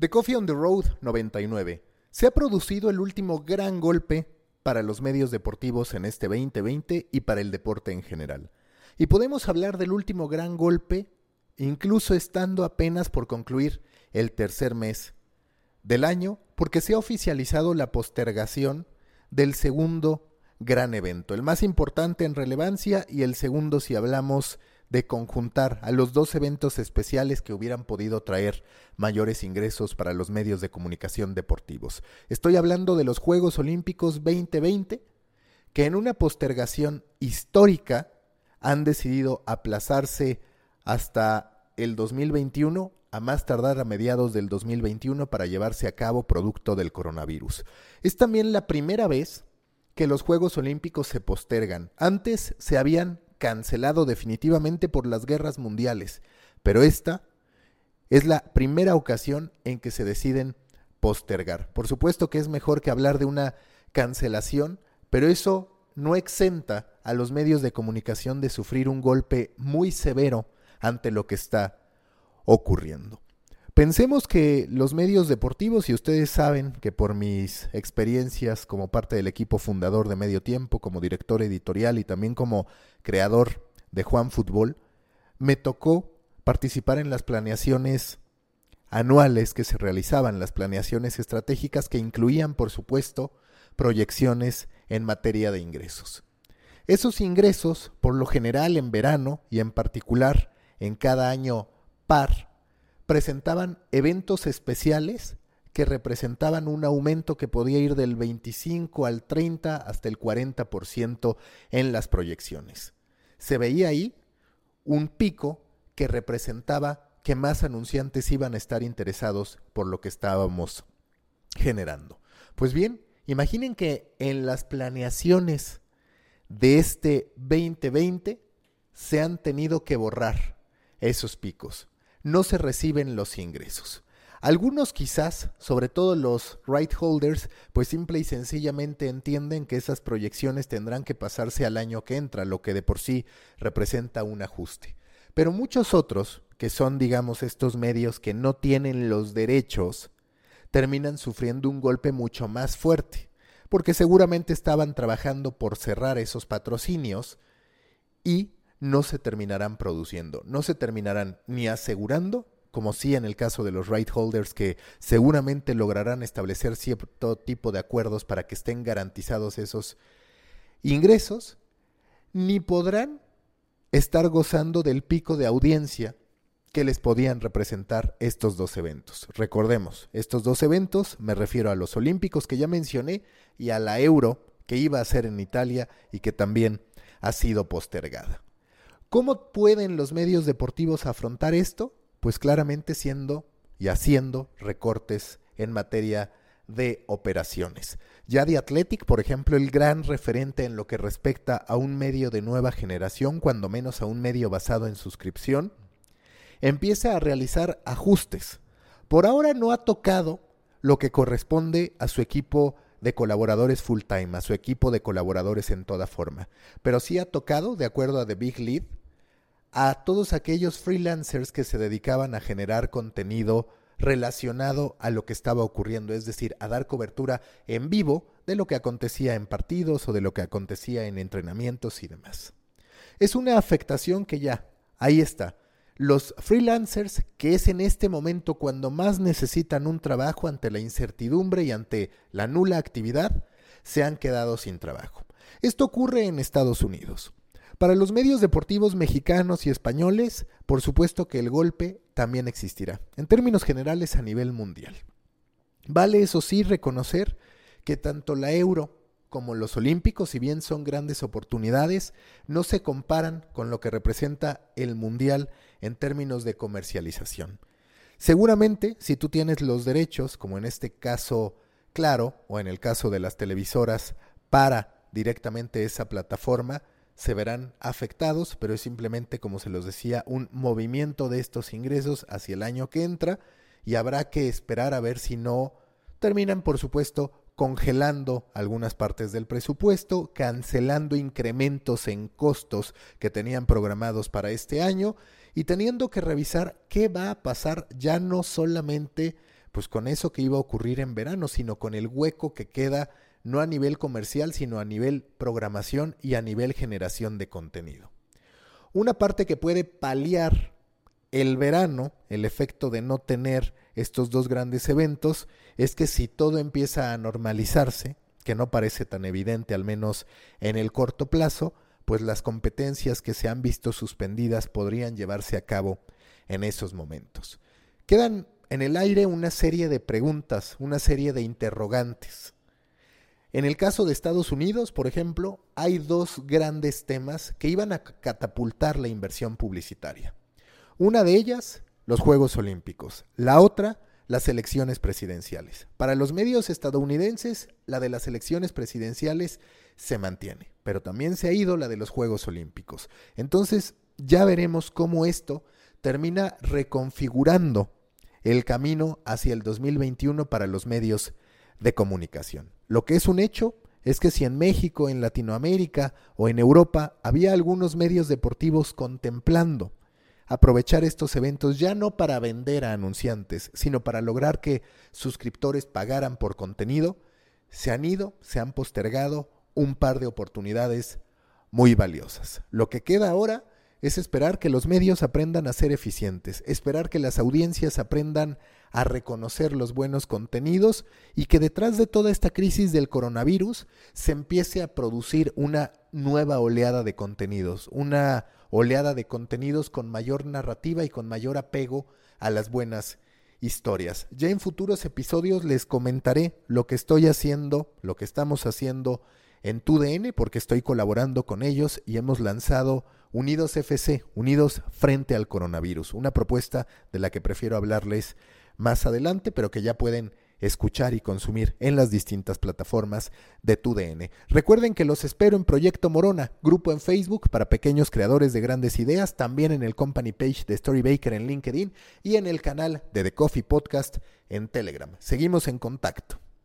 The Coffee on the Road 99. Se ha producido el último gran golpe para los medios deportivos en este 2020 y para el deporte en general. Y podemos hablar del último gran golpe incluso estando apenas por concluir el tercer mes del año, porque se ha oficializado la postergación del segundo gran evento, el más importante en relevancia y el segundo si hablamos de conjuntar a los dos eventos especiales que hubieran podido traer mayores ingresos para los medios de comunicación deportivos. Estoy hablando de los Juegos Olímpicos 2020, que en una postergación histórica han decidido aplazarse hasta el 2021 a más tardar a mediados del 2021 para llevarse a cabo producto del coronavirus. Es también la primera vez que los Juegos Olímpicos se postergan. Antes se habían cancelado definitivamente por las guerras mundiales, pero esta es la primera ocasión en que se deciden postergar. Por supuesto que es mejor que hablar de una cancelación, pero eso no exenta a los medios de comunicación de sufrir un golpe muy severo ante lo que está ocurriendo. Pensemos que los medios deportivos, y ustedes saben que por mis experiencias como parte del equipo fundador de Medio Tiempo, como director editorial y también como creador de Juan Fútbol, me tocó participar en las planeaciones anuales que se realizaban, las planeaciones estratégicas que incluían, por supuesto, proyecciones en materia de ingresos. Esos ingresos, por lo general en verano y en particular en cada año par, presentaban eventos especiales que representaban un aumento que podía ir del 25 al 30 hasta el 40% en las proyecciones. Se veía ahí un pico que representaba que más anunciantes iban a estar interesados por lo que estábamos generando. Pues bien, imaginen que en las planeaciones de este 2020 se han tenido que borrar esos picos. No se reciben los ingresos. Algunos quizás, sobre todo los right holders, pues simple y sencillamente entienden que esas proyecciones tendrán que pasarse al año que entra, lo que de por sí representa un ajuste. Pero muchos otros, que son digamos estos medios que no tienen los derechos, terminan sufriendo un golpe mucho más fuerte, porque seguramente estaban trabajando por cerrar esos patrocinios y no se terminarán produciendo, no se terminarán ni asegurando, como sí en el caso de los right holders que seguramente lograrán establecer cierto tipo de acuerdos para que estén garantizados esos ingresos, ni podrán estar gozando del pico de audiencia que les podían representar estos dos eventos. Recordemos, estos dos eventos, me refiero a los Olímpicos que ya mencioné y a la Euro que iba a ser en Italia y que también ha sido postergada. ¿Cómo pueden los medios deportivos afrontar esto? Pues claramente siendo y haciendo recortes en materia de operaciones. Ya de Athletic, por ejemplo, el gran referente en lo que respecta a un medio de nueva generación, cuando menos a un medio basado en suscripción, empieza a realizar ajustes. Por ahora no ha tocado lo que corresponde a su equipo de colaboradores full time, a su equipo de colaboradores en toda forma, pero sí ha tocado, de acuerdo a The Big Lead, a todos aquellos freelancers que se dedicaban a generar contenido relacionado a lo que estaba ocurriendo, es decir, a dar cobertura en vivo de lo que acontecía en partidos o de lo que acontecía en entrenamientos y demás. Es una afectación que ya, ahí está. Los freelancers, que es en este momento cuando más necesitan un trabajo ante la incertidumbre y ante la nula actividad, se han quedado sin trabajo. Esto ocurre en Estados Unidos. Para los medios deportivos mexicanos y españoles, por supuesto que el golpe también existirá, en términos generales a nivel mundial. Vale eso sí reconocer que tanto la euro como los olímpicos, si bien son grandes oportunidades, no se comparan con lo que representa el mundial en términos de comercialización. Seguramente, si tú tienes los derechos, como en este caso Claro, o en el caso de las televisoras, para directamente esa plataforma, se verán afectados, pero es simplemente, como se los decía, un movimiento de estos ingresos hacia el año que entra y habrá que esperar a ver si no terminan, por supuesto, congelando algunas partes del presupuesto, cancelando incrementos en costos que tenían programados para este año y teniendo que revisar qué va a pasar ya no solamente pues con eso que iba a ocurrir en verano, sino con el hueco que queda no a nivel comercial, sino a nivel programación y a nivel generación de contenido. Una parte que puede paliar el verano, el efecto de no tener estos dos grandes eventos, es que si todo empieza a normalizarse, que no parece tan evidente al menos en el corto plazo, pues las competencias que se han visto suspendidas podrían llevarse a cabo en esos momentos. Quedan en el aire una serie de preguntas, una serie de interrogantes. En el caso de Estados Unidos, por ejemplo, hay dos grandes temas que iban a catapultar la inversión publicitaria. Una de ellas, los Juegos Olímpicos. La otra, las elecciones presidenciales. Para los medios estadounidenses, la de las elecciones presidenciales se mantiene, pero también se ha ido la de los Juegos Olímpicos. Entonces, ya veremos cómo esto termina reconfigurando el camino hacia el 2021 para los medios de comunicación. Lo que es un hecho es que si en México, en Latinoamérica o en Europa había algunos medios deportivos contemplando aprovechar estos eventos ya no para vender a anunciantes, sino para lograr que suscriptores pagaran por contenido, se han ido, se han postergado un par de oportunidades muy valiosas. Lo que queda ahora es esperar que los medios aprendan a ser eficientes, esperar que las audiencias aprendan a reconocer los buenos contenidos y que detrás de toda esta crisis del coronavirus se empiece a producir una nueva oleada de contenidos, una oleada de contenidos con mayor narrativa y con mayor apego a las buenas historias. Ya en futuros episodios les comentaré lo que estoy haciendo, lo que estamos haciendo en TUDN, porque estoy colaborando con ellos y hemos lanzado Unidos FC, Unidos frente al coronavirus, una propuesta de la que prefiero hablarles más adelante, pero que ya pueden escuchar y consumir en las distintas plataformas de tu DN. Recuerden que los espero en Proyecto Morona, grupo en Facebook para pequeños creadores de grandes ideas, también en el company page de Storybaker en LinkedIn y en el canal de The Coffee Podcast en Telegram. Seguimos en contacto.